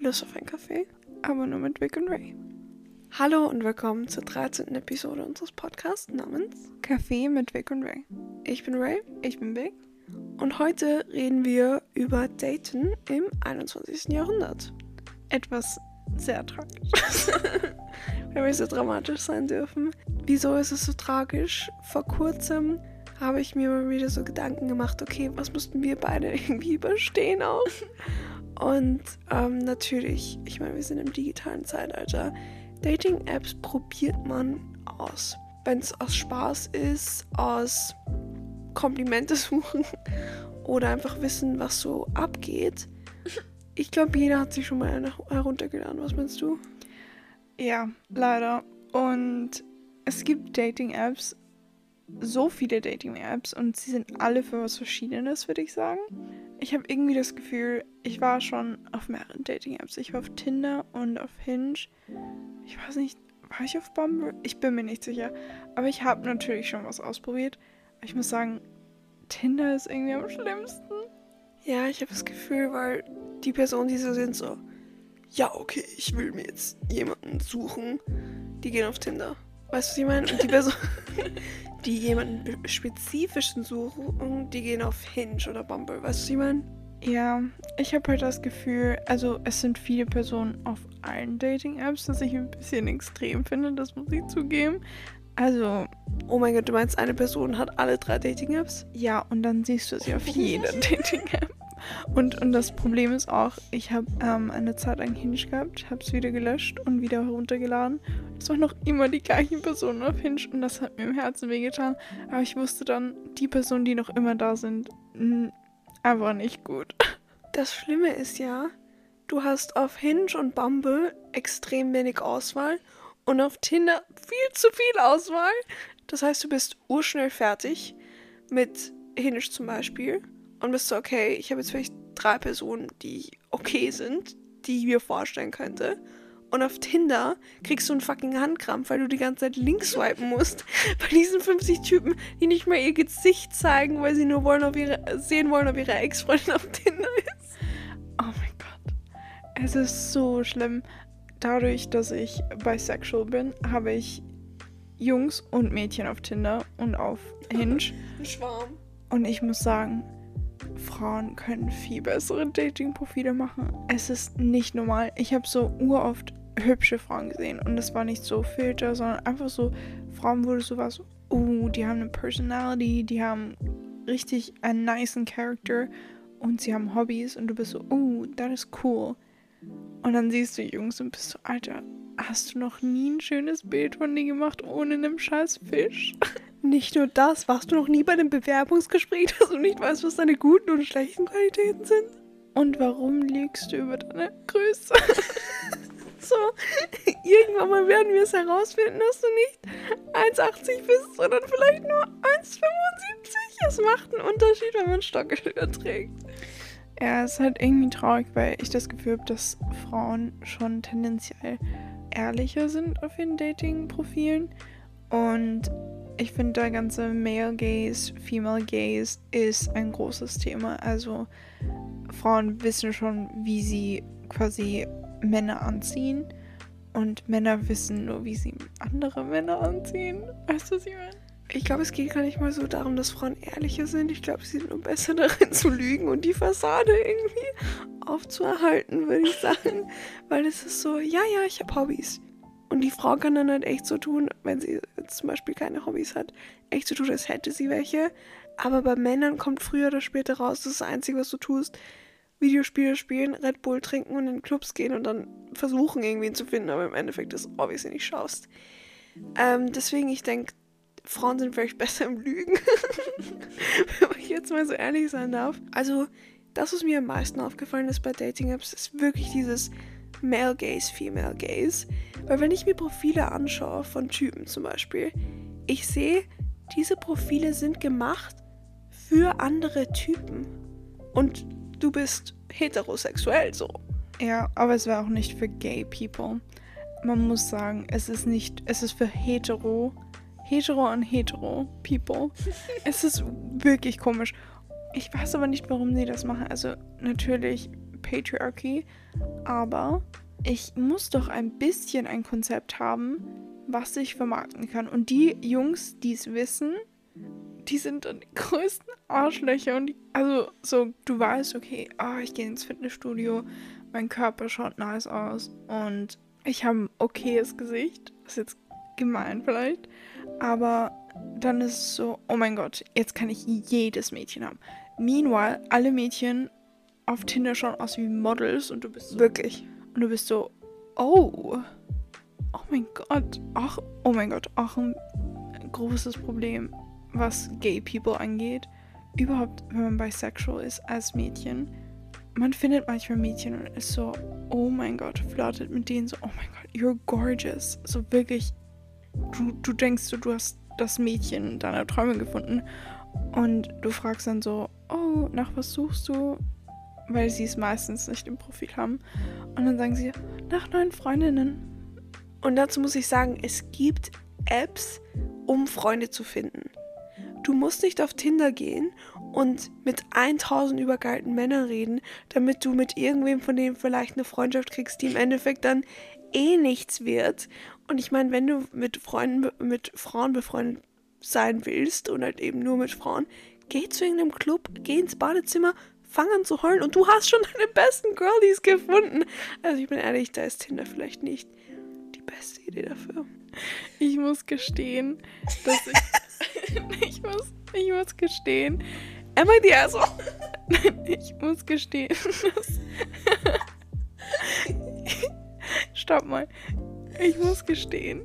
Lust auf einen Kaffee, aber nur mit Vic und Ray. Hallo und willkommen zur 13. Episode unseres Podcasts namens Kaffee mit Vic und Ray. Ich bin Ray Ich bin Vic. und heute reden wir über Daten im 21. Jahrhundert. Etwas sehr tragisch. Wenn wir so dramatisch sein dürfen. Wieso ist es so tragisch? Vor kurzem habe ich mir mal wieder so Gedanken gemacht, okay, was mussten wir beide irgendwie überstehen auch? Und ähm, natürlich, ich meine, wir sind im digitalen Zeitalter. Dating-Apps probiert man aus. Wenn es aus Spaß ist, aus Komplimente suchen oder einfach wissen, was so abgeht. Ich glaube, jeder hat sich schon mal heruntergeladen. Was meinst du? Ja, leider. Und es gibt Dating-Apps, so viele Dating-Apps und sie sind alle für was Verschiedenes, würde ich sagen. Ich habe irgendwie das Gefühl, ich war schon auf mehreren Dating-Apps. Ich war auf Tinder und auf Hinge. Ich weiß nicht, war ich auf Bumble? Ich bin mir nicht sicher. Aber ich habe natürlich schon was ausprobiert. Ich muss sagen, Tinder ist irgendwie am schlimmsten. Ja, ich habe das Gefühl, weil die Personen, die so sind, so, ja, okay, ich will mir jetzt jemanden suchen, die gehen auf Tinder. Weißt du, was ich meine? Und die Person, die jemanden spezifischen suchen, die gehen auf Hinge oder Bumble. Weißt du, was ich meine? Ja, ich habe halt das Gefühl, also es sind viele Personen auf allen Dating-Apps, das ich ein bisschen extrem finde, das muss ich zugeben. Also, Oh mein Gott, du meinst, eine Person hat alle drei Dating-Apps? ja, und dann siehst du sie auf jeder Dating-App. Und, und das Problem ist auch, ich habe ähm, eine Zeit lang Hinge gehabt, habe es wieder gelöscht und wieder heruntergeladen. Es waren noch immer die gleichen Personen auf Hinge und das hat mir im Herzen wehgetan. Aber ich wusste dann, die Personen, die noch immer da sind, mh, einfach nicht gut. Das Schlimme ist ja, du hast auf Hinge und Bumble extrem wenig Auswahl und auf Tinder viel zu viel Auswahl. Das heißt, du bist urschnell fertig mit Hinge zum Beispiel und bist so, okay, ich habe jetzt vielleicht drei Personen, die okay sind, die ich mir vorstellen könnte. Und auf Tinder kriegst du einen fucking Handkrampf, weil du die ganze Zeit links swipen musst. Bei diesen 50 Typen, die nicht mal ihr Gesicht zeigen, weil sie nur wollen, ob ihre, sehen wollen, ob ihre Ex-Freundin auf Tinder ist. Oh mein Gott. Es ist so schlimm. Dadurch, dass ich bisexual bin, habe ich Jungs und Mädchen auf Tinder und auf Hinge. Ein Schwarm. Und ich muss sagen, Frauen können viel bessere Dating-Profile machen. Es ist nicht normal. Ich habe so uroft hübsche Frauen gesehen und es war nicht so Filter, sondern einfach so Frauen, wo du so warst, uh, die haben eine Personality, die haben richtig einen nicen Character und sie haben Hobbys und du bist so, uh, das ist cool. Und dann siehst du Jungs und bist so, Alter, hast du noch nie ein schönes Bild von dir gemacht ohne einem scheiß Fisch? Nicht nur das, warst du noch nie bei einem Bewerbungsgespräch, dass du nicht weißt, was deine guten und schlechten Qualitäten sind? Und warum lügst du über deine Größe? So, irgendwann mal werden wir es herausfinden, dass du nicht 1,80 bist, sondern vielleicht nur 1,75. Es macht einen Unterschied, wenn man Stockelschuhe trägt. Ja, es ist halt irgendwie traurig, weil ich das Gefühl habe, dass Frauen schon tendenziell ehrlicher sind auf ihren Dating-Profilen. Und ich finde, der ganze Male Gaze, Female Gaze ist ein großes Thema. Also Frauen wissen schon, wie sie quasi Männer anziehen. Und Männer wissen nur, wie sie andere Männer anziehen. Weißt du, was ich meine? Ich glaube, es geht gar nicht mal so darum, dass Frauen ehrlicher sind. Ich glaube, sie sind nur besser darin zu lügen und die Fassade irgendwie aufzuerhalten, würde ich sagen. Weil es ist so, ja, ja, ich habe Hobbys. Und die Frau kann dann halt echt so tun, wenn sie zum Beispiel keine Hobbys hat, echt so tun, als hätte sie welche. Aber bei Männern kommt früher oder später raus, das ist das Einzige, was du tust. Videospiele spielen, Red Bull trinken und in Clubs gehen und dann versuchen, irgendwen zu finden, aber im Endeffekt das obviously nicht schaust. Ähm, deswegen, ich denke, Frauen sind vielleicht besser im Lügen. Wenn ich jetzt mal so ehrlich sein darf. Also, das, was mir am meisten aufgefallen ist bei Dating-Apps, ist wirklich dieses Male Gaze, Female Gaze. Weil wenn ich mir Profile anschaue von Typen zum Beispiel, ich sehe, diese Profile sind gemacht für andere Typen. Und du bist heterosexuell so. Ja, aber es wäre auch nicht für gay people. Man muss sagen, es ist nicht, es ist für hetero, hetero und hetero people. es ist wirklich komisch. Ich weiß aber nicht, warum sie das machen. Also natürlich Patriarchy. Aber ich muss doch ein bisschen ein Konzept haben, was ich vermarkten kann. Und die Jungs, die es wissen, die sind dann die größten Arschlöcher. Und die, also, so, du weißt, okay, oh, ich gehe ins Fitnessstudio, mein Körper schaut nice aus und ich habe ein okayes Gesicht. Das ist jetzt gemein vielleicht. Aber dann ist es so, oh mein Gott, jetzt kann ich jedes Mädchen haben. Meanwhile, alle Mädchen auf Tinder schauen aus wie Models und du bist so, Wirklich. und du bist so, oh, oh mein Gott, ach, oh mein Gott, auch ein großes Problem, was Gay People angeht. Überhaupt, wenn man bisexual ist als Mädchen. Man findet manchmal Mädchen und ist so, oh mein Gott, flirtet mit denen so, oh mein Gott, you're gorgeous. So wirklich, du, du denkst so, du hast das Mädchen deiner Träume gefunden. Und du fragst dann so, oh, nach was suchst du? Weil sie es meistens nicht im Profil haben. Und dann sagen sie, nach neuen Freundinnen. Und dazu muss ich sagen, es gibt Apps, um Freunde zu finden. Du musst nicht auf Tinder gehen und mit 1000 übergeilten Männern reden, damit du mit irgendwem von denen vielleicht eine Freundschaft kriegst, die im Endeffekt dann eh nichts wird. Und ich meine, wenn du mit Freunden, mit Frauen befreundet sein willst und halt eben nur mit Frauen, geh zu irgendeinem Club, geh ins Badezimmer, fang an zu heulen und du hast schon deine besten Girlies gefunden. Also ich bin ehrlich, da ist Tinder vielleicht nicht die beste Idee dafür. Ich muss gestehen, dass ich. ich, muss, ich muss gestehen. Am I the asshole? Ich muss gestehen, dass. Stopp mal. Ich muss gestehen,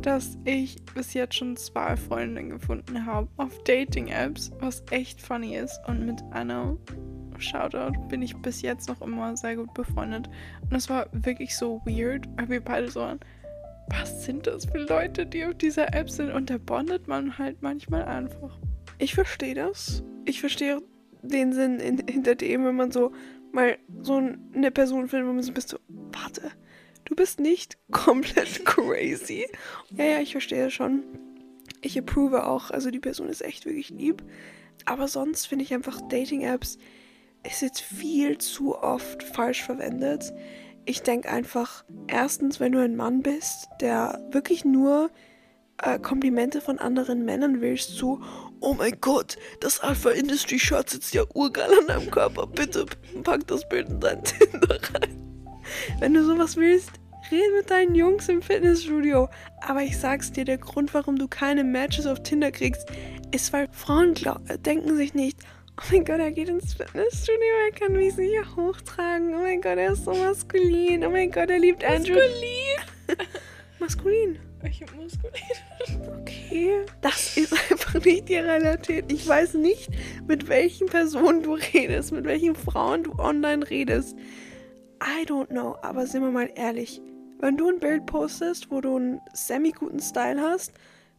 dass ich bis jetzt schon zwei Freundinnen gefunden habe auf Dating-Apps, was echt funny ist. Und mit einer Shoutout bin ich bis jetzt noch immer sehr gut befreundet. Und es war wirklich so weird, weil wir beide so waren, was sind das für Leute, die auf dieser App sind? Und da bondet man halt manchmal einfach. Ich verstehe das. Ich verstehe den Sinn in, hinter dem, wenn man so mal so eine Person findet, wo man so bist so, warte, du bist nicht komplett crazy. Ja, ja, ich verstehe schon. Ich approve auch, also die Person ist echt wirklich lieb. Aber sonst finde ich einfach Dating-Apps ist jetzt viel zu oft falsch verwendet. Ich denke einfach, erstens, wenn du ein Mann bist, der wirklich nur äh, Komplimente von anderen Männern willst, so, oh mein Gott, das Alpha Industry Shirt sitzt ja urgeil an deinem Körper, bitte pack das Bild in dein Tinder rein. Wenn du sowas willst, red mit deinen Jungs im Fitnessstudio. Aber ich sag's dir, der Grund, warum du keine Matches auf Tinder kriegst, ist, weil Frauen denken sich nicht, oh mein Gott, er geht ins Fitnessstudio, er kann mich sicher hochtragen. Oh mein Gott, er ist so maskulin. Oh mein Gott, er liebt Andrew. Maskulin. Maskulin. Ich hab maskulin. Okay. Das ist einfach nicht die Realität. Ich weiß nicht, mit welchen Personen du redest, mit welchen Frauen du online redest. I don't know, aber sind wir mal ehrlich. Wenn du ein Bild postest, wo du einen semi-guten Style hast,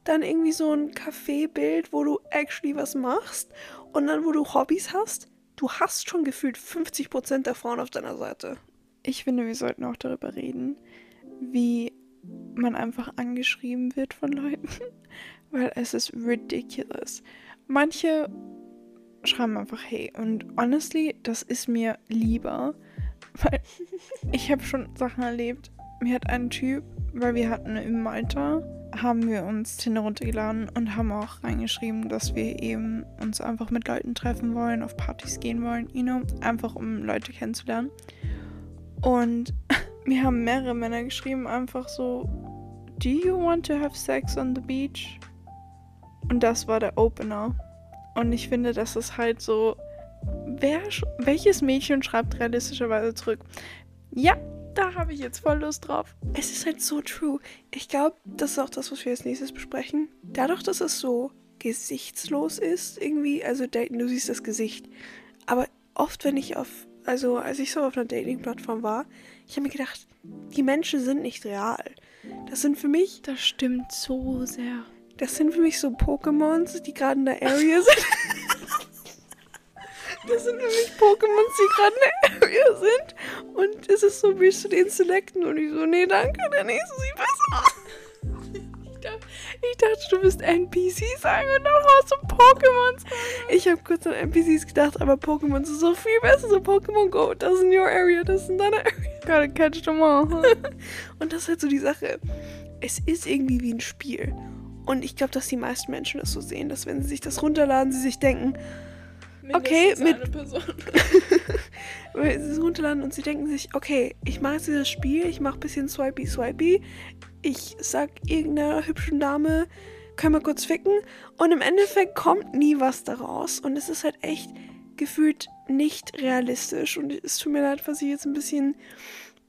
dann irgendwie so ein Café-Bild, wo du actually was machst und dann, wo du Hobbys hast, du hast schon gefühlt 50% der Frauen auf deiner Seite. Ich finde, wir sollten auch darüber reden, wie man einfach angeschrieben wird von Leuten, weil es ist ridiculous. Manche schreiben einfach hey und honestly, das ist mir lieber, weil ich habe schon Sachen erlebt. Mir hat ein Typ, weil wir hatten im Malta, haben wir uns Tinder runtergeladen und haben auch reingeschrieben, dass wir eben uns einfach mit Leuten treffen wollen, auf Partys gehen wollen, you know, einfach um Leute kennenzulernen. Und mir haben mehrere Männer geschrieben, einfach so, Do you want to have sex on the beach? Und das war der Opener. Und ich finde, das ist halt so, wer, welches Mädchen schreibt realistischerweise zurück? Ja, da habe ich jetzt voll Lust drauf. Es ist halt so true. Ich glaube, das ist auch das, was wir als nächstes besprechen. Dadurch, dass es so gesichtslos ist, irgendwie, also daten, du siehst das Gesicht. Aber oft, wenn ich auf, also als ich so auf einer Dating-Plattform war, ich habe mir gedacht, die Menschen sind nicht real. Das sind für mich, Das stimmt so sehr. das sind für mich so Pokémons, die gerade in der Area sind. Das sind für mich Pokémons, die gerade in der Area sind. Und es ist so, willst du den selecten? Und ich so, nee, danke, der nächste sieht besser aus. Ich dachte, du bist NPC sagen und dann hast du Pokémon. Ich habe kurz an NPCs gedacht, aber Pokémon ist so viel besser. So Pokémon Go, das ist in your area, das ist in deiner Area. Gotta catch them all. und das ist halt so die Sache. Es ist irgendwie wie ein Spiel. Und ich glaube, dass die meisten Menschen das so sehen, dass wenn sie sich das runterladen, sie sich denken, okay, mit weil sie es runterladen und sie denken sich, okay, ich mache jetzt dieses Spiel, ich mache ein bisschen swipey swipey, ich sag irgendeiner hübschen Dame, können wir kurz ficken und im Endeffekt kommt nie was daraus und es ist halt echt gefühlt nicht realistisch und es tut mir leid, was ich jetzt ein bisschen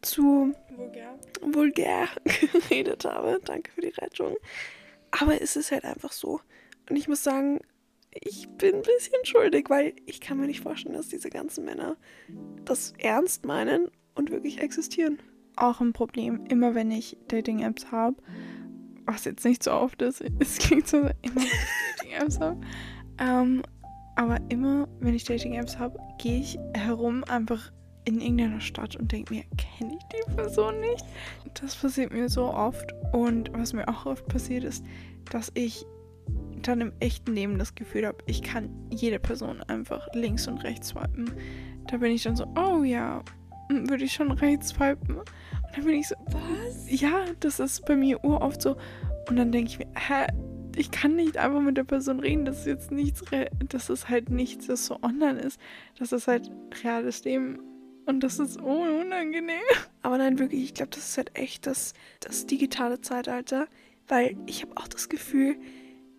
zu Vulgär. vulgär geredet habe. Danke für die Rettung. Aber es ist halt einfach so. Und ich muss sagen, ich bin ein bisschen schuldig, weil ich kann mir nicht vorstellen, dass diese ganzen Männer das ernst meinen und wirklich existieren. Auch ein Problem, immer wenn ich Dating-Apps habe, was jetzt nicht so oft ist, es klingt so, immer wenn ich Dating-Apps habe, ähm, aber immer wenn ich Dating-Apps habe, gehe ich herum einfach in irgendeiner Stadt und denke mir, kenne ich die Person nicht? Das passiert mir so oft und was mir auch oft passiert ist, dass ich dann im echten Leben das Gefühl habe, ich kann jede Person einfach links und rechts swipen. Da bin ich dann so, oh ja, hm, würde ich schon rechts swipen. Und dann bin ich so, was? Ja, das ist bei mir uroft so. Und dann denke ich mir, hä, ich kann nicht einfach mit der Person reden. Das ist jetzt nichts, das ist halt nichts, das so online ist. Das ist halt reales Leben. Und das ist un- unangenehm. Aber nein, wirklich, ich glaube, das ist halt echt das, das digitale Zeitalter. Weil ich habe auch das Gefühl,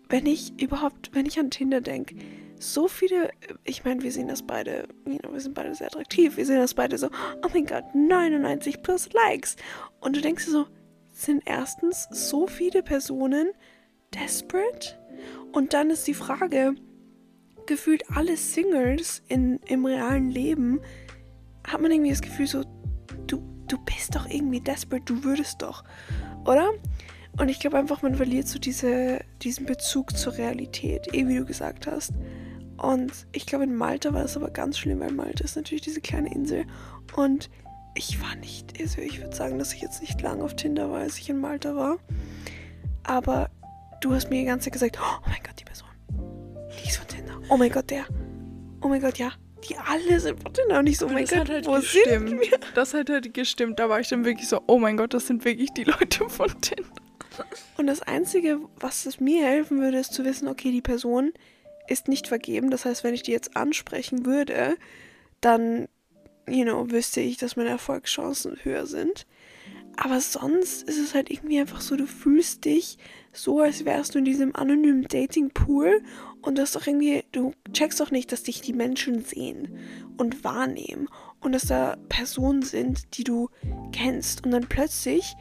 wenn ich überhaupt, wenn ich an Tinder denke, so viele, ich meine, wir sehen das beide, you know, wir sind beide sehr attraktiv, wir sehen das beide so, oh mein Gott, 99 plus Likes. Und du denkst dir so, sind erstens so viele Personen desperate? Und dann ist die Frage, gefühlt alle Singles in, im realen Leben, hat man irgendwie das Gefühl so, du, du bist doch irgendwie desperate, du würdest doch, oder? Und ich glaube einfach, man verliert so diese, diesen Bezug zur Realität, eh wie du gesagt hast. Und ich glaube, in Malta war das aber ganz schlimm, weil Malta ist natürlich diese kleine Insel. Und ich war nicht, also ich würde sagen, dass ich jetzt nicht lang auf Tinder war, als ich in Malta war. Aber du hast mir die ganze Zeit gesagt, oh mein Gott, die Person, die ist von Tinder. Oh mein Gott, der. Oh mein Gott, ja. Die alle sind von Tinder. Und ich so, oh mein das Gott, hat halt wo gestimmt. sind wir? Das hat halt gestimmt. Da war ich dann wirklich so, oh mein Gott, das sind wirklich die Leute von Tinder. Und das Einzige, was es mir helfen würde, ist zu wissen, okay, die Person ist nicht vergeben. Das heißt, wenn ich die jetzt ansprechen würde, dann, you know, wüsste ich, dass meine Erfolgschancen höher sind. Aber sonst ist es halt irgendwie einfach so, du fühlst dich so, als wärst du in diesem anonymen Dating-Pool und du hast doch irgendwie, du checkst doch nicht, dass dich die Menschen sehen und wahrnehmen und dass da Personen sind, die du kennst und dann plötzlich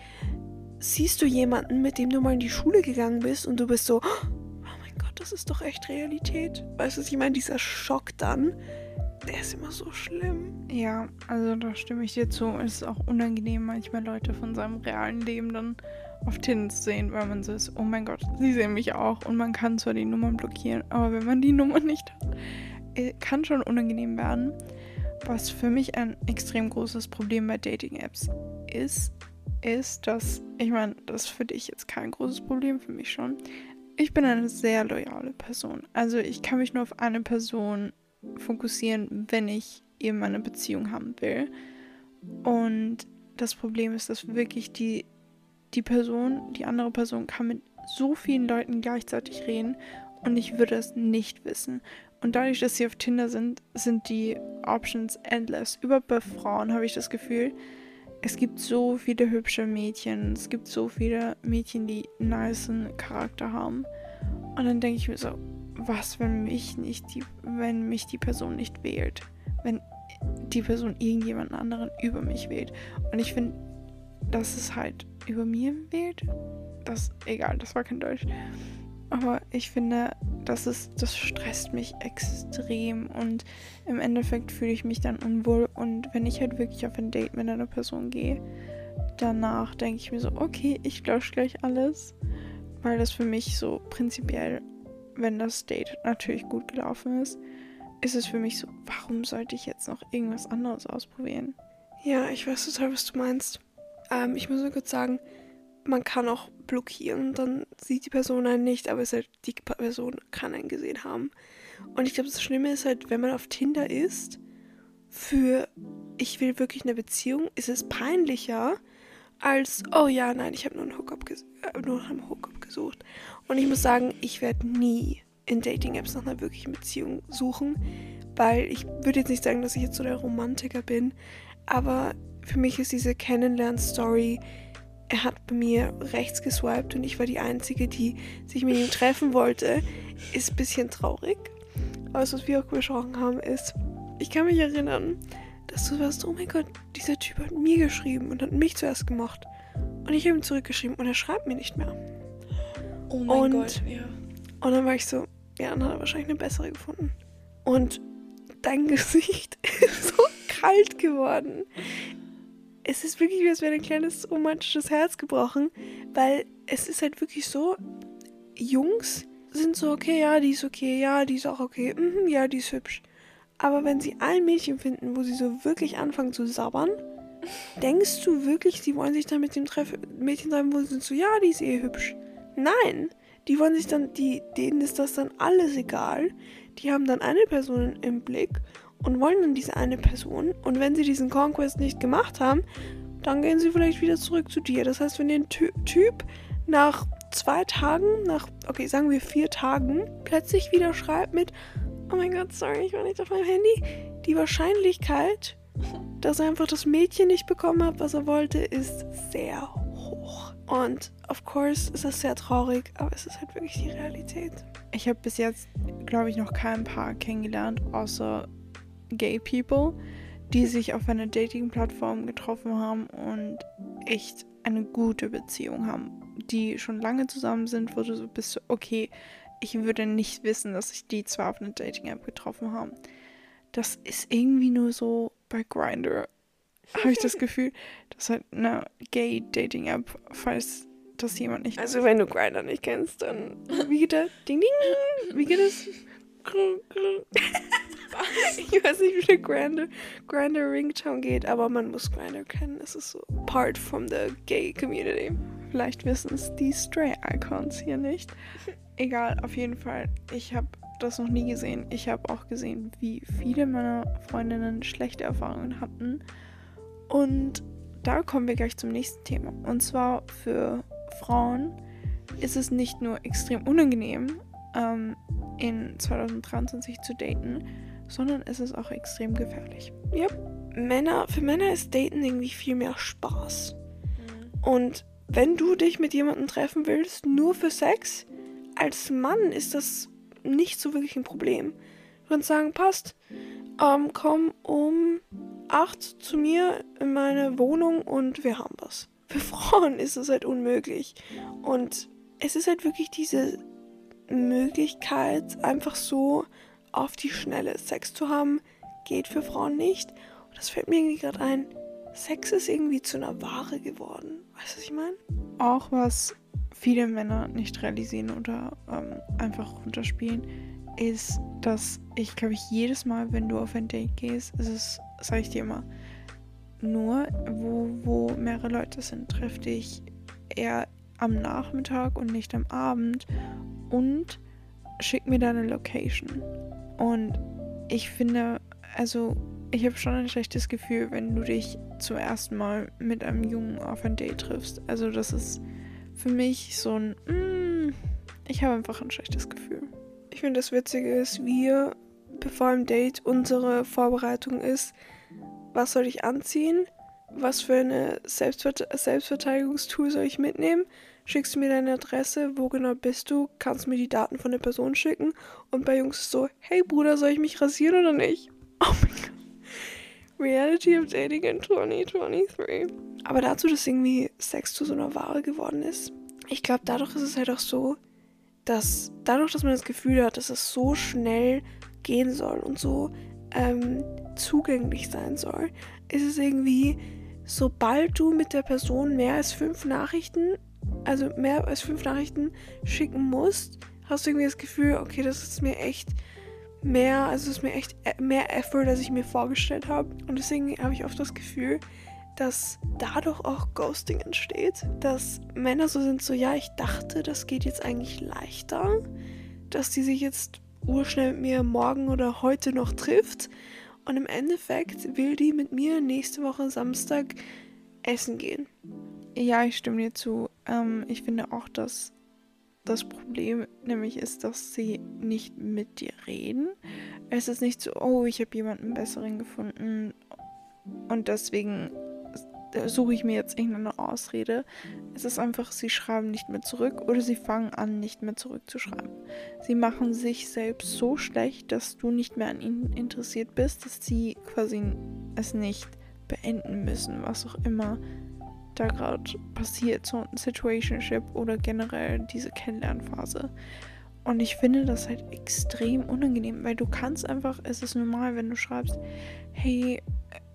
siehst du jemanden, mit dem du mal in die Schule gegangen bist und du bist so, oh mein Gott, das ist doch echt Realität. Weißt du, ich meine? Dieser Schock dann, der ist immer so schlimm. Ja, also da stimme ich dir zu. Es ist auch unangenehm, manchmal Leute von seinem realen Leben dann auf zu sehen, weil man so ist, oh mein Gott, sie sehen mich auch und man kann zwar die Nummern blockieren, aber wenn man die Nummer nicht hat, äh, kann schon unangenehm werden. Was für mich ein extrem großes Problem bei Dating-Apps ist, ist, dass, ich meine, das ist für dich jetzt kein großes Problem, für mich schon. Ich bin eine sehr loyale Person. Also ich kann mich nur auf eine Person fokussieren, wenn ich eben eine Beziehung haben will. Und das Problem ist, dass wirklich die, die Person, die andere Person kann mit so vielen Leuten gleichzeitig reden und ich würde es nicht wissen. Und dadurch, dass sie auf Tinder sind, sind die Options endless. Überhaupt bei Frauen habe ich das Gefühl, es gibt so viele hübsche Mädchen, es gibt so viele Mädchen, die nicen Charakter haben. Und dann denke ich mir so, was, wenn mich nicht die, wenn mich die Person nicht wählt? Wenn die Person irgendjemanden anderen über mich wählt. Und ich finde, dass es halt über mir wählt. Das, egal, das war kein Deutsch. Aber ich finde, das ist, das stresst mich extrem und im Endeffekt fühle ich mich dann unwohl. Und wenn ich halt wirklich auf ein Date mit einer Person gehe, danach denke ich mir so, okay, ich lösche gleich alles. Weil das für mich so prinzipiell, wenn das Date natürlich gut gelaufen ist, ist es für mich so, warum sollte ich jetzt noch irgendwas anderes ausprobieren? Ja, ich weiß total, was du meinst. Ähm, ich muss nur kurz sagen, man kann auch blockieren. Dann sieht die Person einen nicht, aber es halt, die Person kann einen gesehen haben. Und ich glaube, das Schlimme ist halt, wenn man auf Tinder ist, für ich will wirklich eine Beziehung, ist es peinlicher als, oh ja, nein, ich habe nur einen äh, nur einem Hookup gesucht. Und ich muss sagen, ich werde nie in Dating-Apps nach einer wirklichen Beziehung suchen, weil ich würde jetzt nicht sagen, dass ich jetzt so der Romantiker bin, aber für mich ist diese Kennenlern-Story, er hat bei mir rechts geswiped und ich war die Einzige, die sich mit ihm treffen wollte, ist ein bisschen traurig. Aber das, was wir auch besprochen haben, ist, ich kann mich erinnern, dass du warst, oh mein Gott, dieser Typ hat mir geschrieben und hat mich zuerst gemacht. Und ich habe ihm zurückgeschrieben und er schreibt mir nicht mehr. Oh mein Und- Gott, ja. Und dann war ich so, ja, dann hat er wahrscheinlich eine bessere gefunden. Und dein Gesicht ist so kalt geworden. Es ist wirklich, wie als wäre ein kleines romantisches Herz gebrochen, weil es ist halt wirklich so, Jungs sind so, okay, ja, die ist okay, ja, die ist auch okay, mhm, ja, die ist hübsch. Aber wenn sie ein Mädchen finden, wo sie so wirklich anfangen zu sabbern, denkst du wirklich, sie wollen sich dann mit dem Treff Mädchen treffen, wo sie sind so, ja, die ist eh hübsch. Nein, die wollen sich dann, die, denen ist das dann alles egal. Die haben dann eine Person im Blick und wollen dann diese eine Person. Und wenn sie diesen Conquest nicht gemacht haben, dann gehen sie vielleicht wieder zurück zu dir. Das heißt, wenn dir ein Ty Typ nach zwei Tagen, nach, okay, sagen wir vier Tagen, plötzlich wieder schreibt mit, oh mein Gott, sorry, ich war nicht auf meinem Handy, die Wahrscheinlichkeit, dass er einfach das Mädchen nicht bekommen hat, was er wollte, ist sehr hoch. Und of course ist das sehr traurig, aber es ist halt wirklich die Realität. Ich habe bis jetzt, glaube ich, noch kein Paar kennengelernt, außer Gay People, die sich auf einer Dating-Plattform getroffen haben und echt eine gute Beziehung haben, die schon lange zusammen sind, wo du so bist, okay, ich würde nicht wissen, dass sich die zwei auf einer Dating-App getroffen haben. Das ist irgendwie nur so bei Grindr, habe ich das Gefühl, das ist halt eine Gay-Dating-App, falls das jemand nicht Also wenn du Grindr nicht kennst, dann wie geht das? Ding ding. Wie geht es? Ich weiß nicht, wie der Grindr, Grindr Ringtone geht, aber man muss Grindr kennen. Es ist so part from the gay community. Vielleicht wissen es die Stray-Icons hier nicht. Egal, auf jeden Fall. Ich habe das noch nie gesehen. Ich habe auch gesehen, wie viele meiner Freundinnen schlechte Erfahrungen hatten. Und da kommen wir gleich zum nächsten Thema. Und zwar für Frauen ist es nicht nur extrem unangenehm, ähm, in 2023 zu daten, sondern es ist auch extrem gefährlich. Männer, für Männer ist Daten irgendwie viel mehr Spaß. Und wenn du dich mit jemandem treffen willst, nur für Sex, als Mann ist das nicht so wirklich ein Problem. Du kannst sagen, passt, ähm, komm um 8 zu mir in meine Wohnung und wir haben was. Für Frauen ist das halt unmöglich. Und es ist halt wirklich diese Möglichkeit, einfach so auf die Schnelle Sex zu haben, geht für Frauen nicht. Und das fällt mir irgendwie gerade ein. Sex ist irgendwie zu einer Ware geworden. Weißt du, was ich meine? Auch was viele Männer nicht realisieren oder ähm, einfach runterspielen, ist, dass ich glaube ich jedes Mal, wenn du auf ein Date gehst, ist es, sage ich dir immer, nur wo, wo mehrere Leute sind, treff dich eher am Nachmittag und nicht am Abend und schick mir deine Location. Und ich finde, also ich habe schon ein schlechtes Gefühl, wenn du dich zum ersten Mal mit einem Jungen auf ein Date triffst. Also das ist für mich so ein, mm, ich habe einfach ein schlechtes Gefühl. Ich finde, das Witzige ist, wir, bevor im Date unsere Vorbereitung ist, was soll ich anziehen? Was für eine Selbstvert Selbstverteidigungstool soll ich mitnehmen? Schickst du mir deine Adresse? Wo genau bist du? Kannst du mir die Daten von der Person schicken? Und bei Jungs ist so, hey Bruder, soll ich mich rasieren oder nicht? Oh mein Gott. Reality of Dating in 2023. Aber dazu, dass irgendwie Sex zu so einer Ware geworden ist, ich glaube, dadurch ist es halt auch so, dass dadurch, dass man das Gefühl hat, dass es so schnell gehen soll und so ähm, zugänglich sein soll, ist es irgendwie, sobald du mit der Person mehr als fünf Nachrichten, also mehr als fünf Nachrichten schicken musst, hast du irgendwie das Gefühl, okay, das ist mir echt mehr, also es ist mir echt äh, mehr Effort, als ich mir vorgestellt habe. Und deswegen habe ich oft das Gefühl, dass dadurch auch Ghosting entsteht. Dass Männer so sind, so ja, ich dachte, das geht jetzt eigentlich leichter, dass die sich jetzt urschnell mit mir morgen oder heute noch trifft. Und im Endeffekt will die mit mir nächste Woche Samstag essen gehen. Ja, ich stimme dir zu. Ähm, ich finde auch, dass das Problem nämlich ist, dass sie nicht mit dir reden. Es ist nicht so, oh, ich habe jemanden besseren gefunden und deswegen suche ich mir jetzt irgendeine Ausrede. Es ist einfach, sie schreiben nicht mehr zurück oder sie fangen an, nicht mehr zurückzuschreiben. Sie machen sich selbst so schlecht, dass du nicht mehr an ihnen interessiert bist, dass sie quasi es nicht beenden müssen, was auch immer da gerade passiert, so ein Situationship oder generell diese Kennenlernphase. Und ich finde das halt extrem unangenehm, weil du kannst einfach, es ist normal, wenn du schreibst, hey,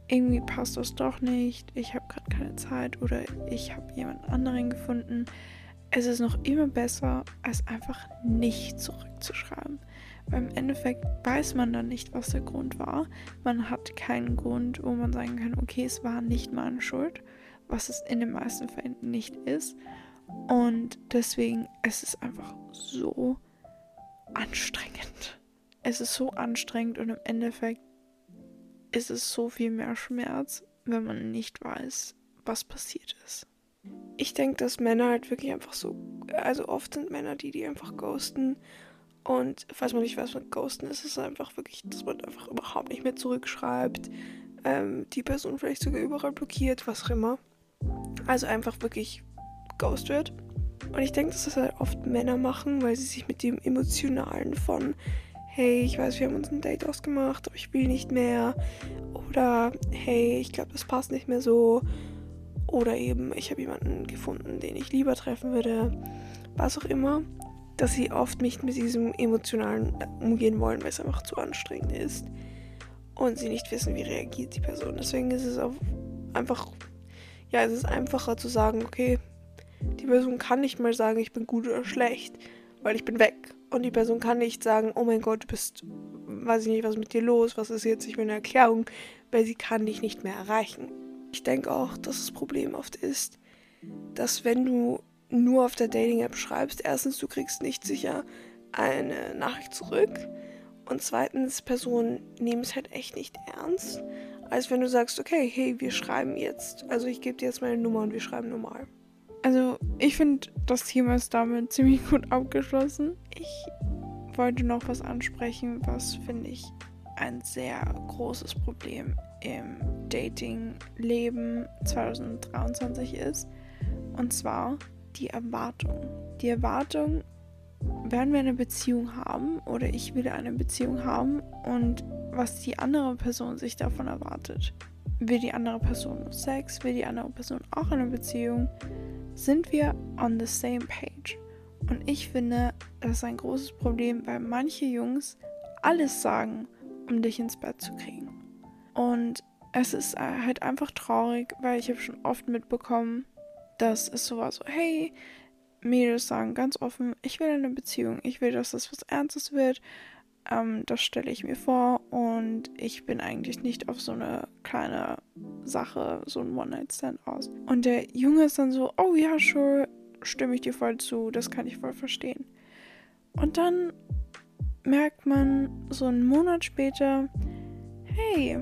irgendwie passt das doch nicht, ich habe gerade keine Zeit oder ich habe jemand anderen gefunden. Es ist noch immer besser, als einfach nicht zurückzuschreiben. Weil im Endeffekt weiß man dann nicht, was der Grund war. Man hat keinen Grund, wo man sagen kann, okay, es war nicht meine Schuld, was es in den meisten Fällen nicht ist. Und deswegen es ist es einfach so anstrengend. Es ist so anstrengend und im Endeffekt ist es so viel mehr Schmerz, wenn man nicht weiß, was passiert ist. Ich denke, dass Männer halt wirklich einfach so, also oft sind Männer die, die einfach ghosten. Und falls man nicht weiß, was Ghosten ist, ist es einfach wirklich, dass man einfach überhaupt nicht mehr zurückschreibt, ähm, die Person vielleicht sogar überall blockiert, was auch immer. Also einfach wirklich ghost wird. Und ich denke, dass das halt oft Männer machen, weil sie sich mit dem Emotionalen von hey, ich weiß, wir haben uns ein Date ausgemacht, aber ich will nicht mehr. Oder hey, ich glaube, das passt nicht mehr so. Oder eben, ich habe jemanden gefunden, den ich lieber treffen würde. Was auch immer. Dass sie oft nicht mit diesem Emotionalen umgehen wollen, weil es einfach zu anstrengend ist. Und sie nicht wissen, wie reagiert die Person. Deswegen ist es auch einfach, ja, es ist einfacher zu sagen, okay, die Person kann nicht mal sagen, ich bin gut oder schlecht, weil ich bin weg. Und die Person kann nicht sagen, oh mein Gott, du bist, weiß ich nicht, was ist mit dir los, was ist jetzt, ich will eine Erklärung, weil sie kann dich nicht mehr erreichen. Ich denke auch, dass das Problem oft ist, dass wenn du nur auf der Dating-App schreibst, erstens, du kriegst nicht sicher eine Nachricht zurück und zweitens, Personen nehmen es halt echt nicht ernst, als wenn du sagst, okay, hey, wir schreiben jetzt, also ich gebe dir jetzt meine Nummer und wir schreiben normal. Also, ich finde, das Thema ist damit ziemlich gut abgeschlossen. Ich wollte noch was ansprechen, was finde ich ein sehr großes Problem im Dating-Leben 2023 ist. Und zwar die Erwartung. Die Erwartung, werden wir eine Beziehung haben oder ich will eine Beziehung haben und was die andere Person sich davon erwartet. Will die andere Person Sex? Will die andere Person auch eine Beziehung? sind wir on the same page. Und ich finde, das ist ein großes Problem, weil manche Jungs alles sagen, um dich ins Bett zu kriegen. Und es ist halt einfach traurig, weil ich habe schon oft mitbekommen, dass es so war, so, hey, Mädels sagen ganz offen, ich will eine Beziehung, ich will, dass das was Ernstes wird, ähm, das stelle ich mir vor und ich bin eigentlich nicht auf so eine kleine Sache, so ein One-Night-Stand aus. Und der Junge ist dann so, oh ja, sure, stimme ich dir voll zu, das kann ich voll verstehen. Und dann merkt man so einen Monat später, hey,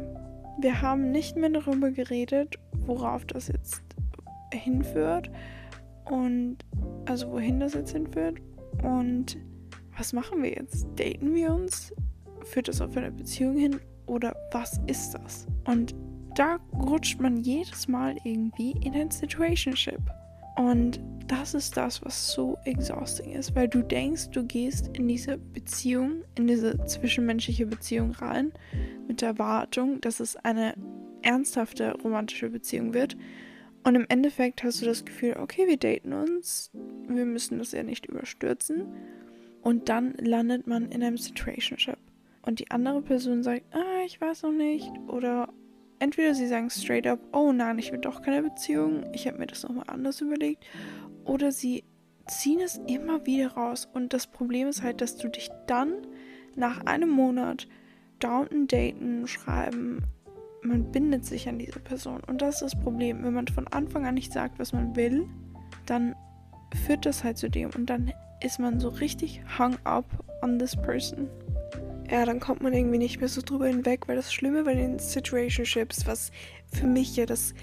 wir haben nicht mehr darüber geredet, worauf das jetzt hinführt und also wohin das jetzt hinführt und was machen wir jetzt? Daten wir uns? Führt das auf eine Beziehung hin? Oder was ist das? Und da rutscht man jedes Mal irgendwie in ein Situationship. Und das ist das, was so exhausting ist, weil du denkst, du gehst in diese Beziehung, in diese zwischenmenschliche Beziehung rein, mit der Erwartung, dass es eine ernsthafte romantische Beziehung wird. Und im Endeffekt hast du das Gefühl, okay, wir daten uns, wir müssen das ja nicht überstürzen. Und dann landet man in einem Situationship. Und die andere Person sagt, ah, ich weiß noch nicht. Oder entweder sie sagen straight up, oh nein, ich will doch keine Beziehung. Ich habe mir das nochmal anders überlegt. Oder sie ziehen es immer wieder raus. Und das Problem ist halt, dass du dich dann nach einem Monat daunten, daten, schreiben, man bindet sich an diese Person. Und das ist das Problem. Wenn man von Anfang an nicht sagt, was man will, dann führt das halt zu dem. Und dann ist man so richtig hung up on this person. Ja, dann kommt man irgendwie nicht mehr so drüber hinweg, weil das Schlimme bei den Situationships, was für mich ja das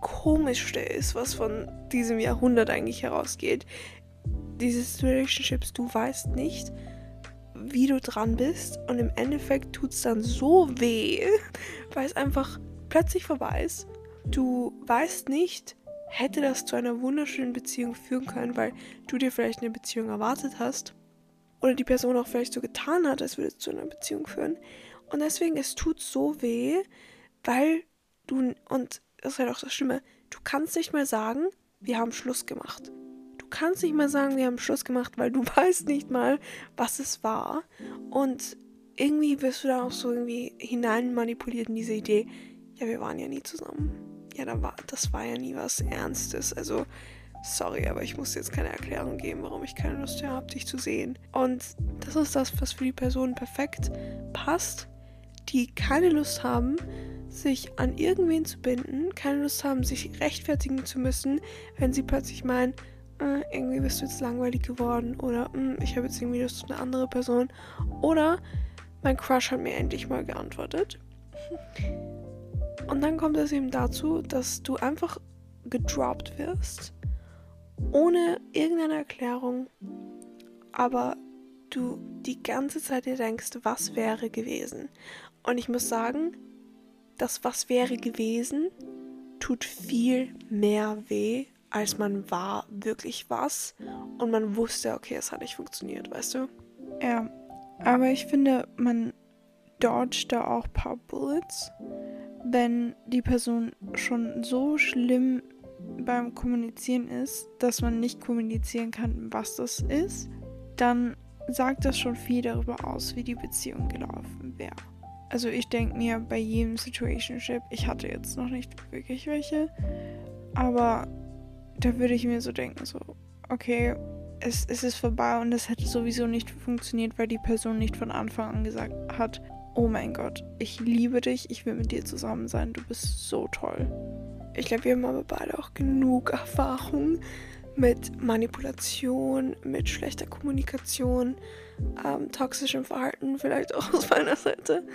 Komischste ist, was von diesem Jahrhundert eigentlich herausgeht, diese Situationships, du weißt nicht, wie du dran bist und im Endeffekt tut es dann so weh, weil es einfach plötzlich vorbei ist. Du weißt nicht, hätte das zu einer wunderschönen Beziehung führen können, weil du dir vielleicht eine Beziehung erwartet hast oder die Person auch vielleicht so getan hat, als würde es zu einer Beziehung führen. Und deswegen, es tut so weh, weil du, und das ist halt auch das Schlimme, du kannst nicht mehr sagen, wir haben Schluss gemacht kannst nicht mal sagen, wir haben Schluss gemacht, weil du weißt nicht mal, was es war. Und irgendwie wirst du da auch so irgendwie hinein manipuliert in diese Idee, ja, wir waren ja nie zusammen. Ja, da war, das war ja nie was Ernstes. Also, sorry, aber ich muss jetzt keine Erklärung geben, warum ich keine Lust mehr habe, dich zu sehen. Und das ist das, was für die Person perfekt passt, die keine Lust haben, sich an irgendwen zu binden, keine Lust haben, sich rechtfertigen zu müssen, wenn sie plötzlich meinen, äh, irgendwie bist du jetzt langweilig geworden oder äh, ich habe jetzt irgendwie Lust auf eine andere Person oder mein Crush hat mir endlich mal geantwortet. Und dann kommt es eben dazu, dass du einfach gedroppt wirst, ohne irgendeine Erklärung, aber du die ganze Zeit dir denkst, was wäre gewesen. Und ich muss sagen, das was wäre gewesen tut viel mehr weh als man war wirklich was und man wusste, okay, es hat nicht funktioniert, weißt du? Ja, aber ich finde, man dodgt da auch ein paar Bullets, wenn die Person schon so schlimm beim Kommunizieren ist, dass man nicht kommunizieren kann, was das ist, dann sagt das schon viel darüber aus, wie die Beziehung gelaufen wäre. Also ich denke mir bei jedem Situationship, ich hatte jetzt noch nicht wirklich welche, aber da würde ich mir so denken, so, okay, es, es ist vorbei und es hätte sowieso nicht funktioniert, weil die Person nicht von Anfang an gesagt hat, oh mein Gott, ich liebe dich, ich will mit dir zusammen sein, du bist so toll. Ich glaube, wir haben aber beide auch genug Erfahrung mit Manipulation, mit schlechter Kommunikation, ähm, toxischem Verhalten, vielleicht auch aus meiner Seite,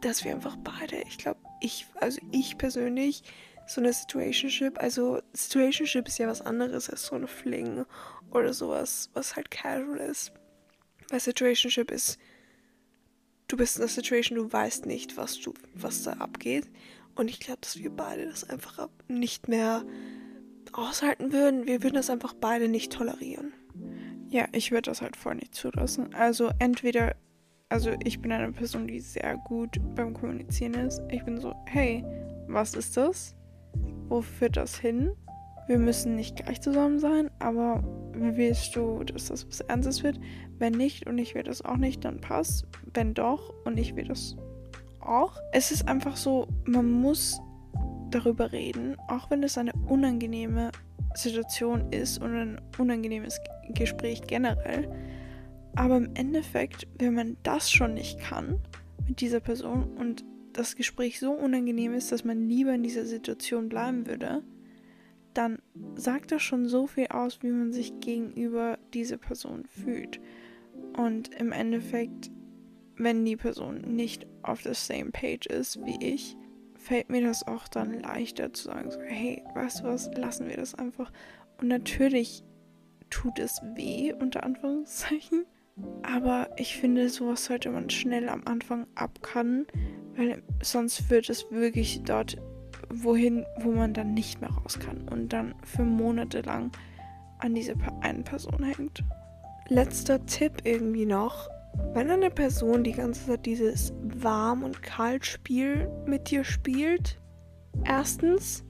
dass wir einfach beide, ich glaube, ich, also ich persönlich, so eine Situationship. Also Situationship ist ja was anderes als so eine Fling oder sowas, was halt casual ist. Weil Situationship ist, du bist in einer Situation, du weißt nicht, was du, was da abgeht. Und ich glaube, dass wir beide das einfach nicht mehr aushalten würden. Wir würden das einfach beide nicht tolerieren. Ja, ich würde das halt voll nicht zulassen. Also entweder, also ich bin eine Person, die sehr gut beim Kommunizieren ist. Ich bin so, hey, was ist das? wo führt das hin? Wir müssen nicht gleich zusammen sein, aber willst du, dass das was Ernstes wird? Wenn nicht und ich will das auch nicht, dann passt. Wenn doch und ich will das auch. Es ist einfach so, man muss darüber reden, auch wenn es eine unangenehme Situation ist und ein unangenehmes Gespräch generell. Aber im Endeffekt, wenn man das schon nicht kann mit dieser Person und das Gespräch so unangenehm ist, dass man lieber in dieser Situation bleiben würde, dann sagt das schon so viel aus, wie man sich gegenüber dieser Person fühlt. Und im Endeffekt, wenn die Person nicht auf der same page ist wie ich, fällt mir das auch dann leichter zu sagen, so, hey, weißt du was, lassen wir das einfach. Und natürlich tut es weh, unter Anführungszeichen. Aber ich finde, sowas sollte man schnell am Anfang abkannen, weil sonst wird es wirklich dort wohin, wo man dann nicht mehr raus kann und dann für Monate lang an dieser einen Person hängt. Letzter Tipp irgendwie noch. Wenn eine Person die ganze Zeit dieses Warm- und Kalt-Spiel mit dir spielt, erstens,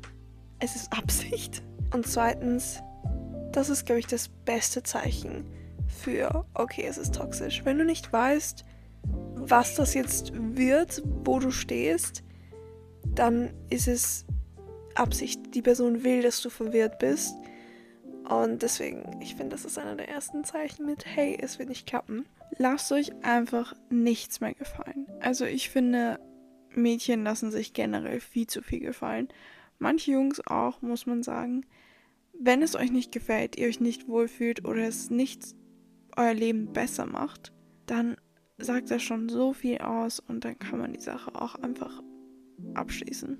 es ist Absicht. Und zweitens, das ist, glaube ich, das beste Zeichen für, okay, es ist toxisch. Wenn du nicht weißt, was das jetzt wird, wo du stehst, dann ist es Absicht. Die Person will, dass du verwirrt bist. Und deswegen, ich finde, das ist einer der ersten Zeichen mit, hey, es wird nicht klappen. Lasst euch einfach nichts mehr gefallen. Also ich finde, Mädchen lassen sich generell viel zu viel gefallen. Manche Jungs auch, muss man sagen. Wenn es euch nicht gefällt, ihr euch nicht wohlfühlt oder es nicht euer Leben besser macht, dann sagt das schon so viel aus und dann kann man die Sache auch einfach abschließen.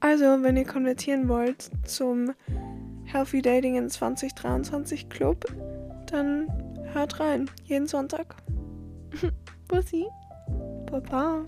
Also, wenn ihr konvertieren wollt zum Healthy Dating in 2023 Club, dann hört rein. Jeden Sonntag. Bussi. Baba.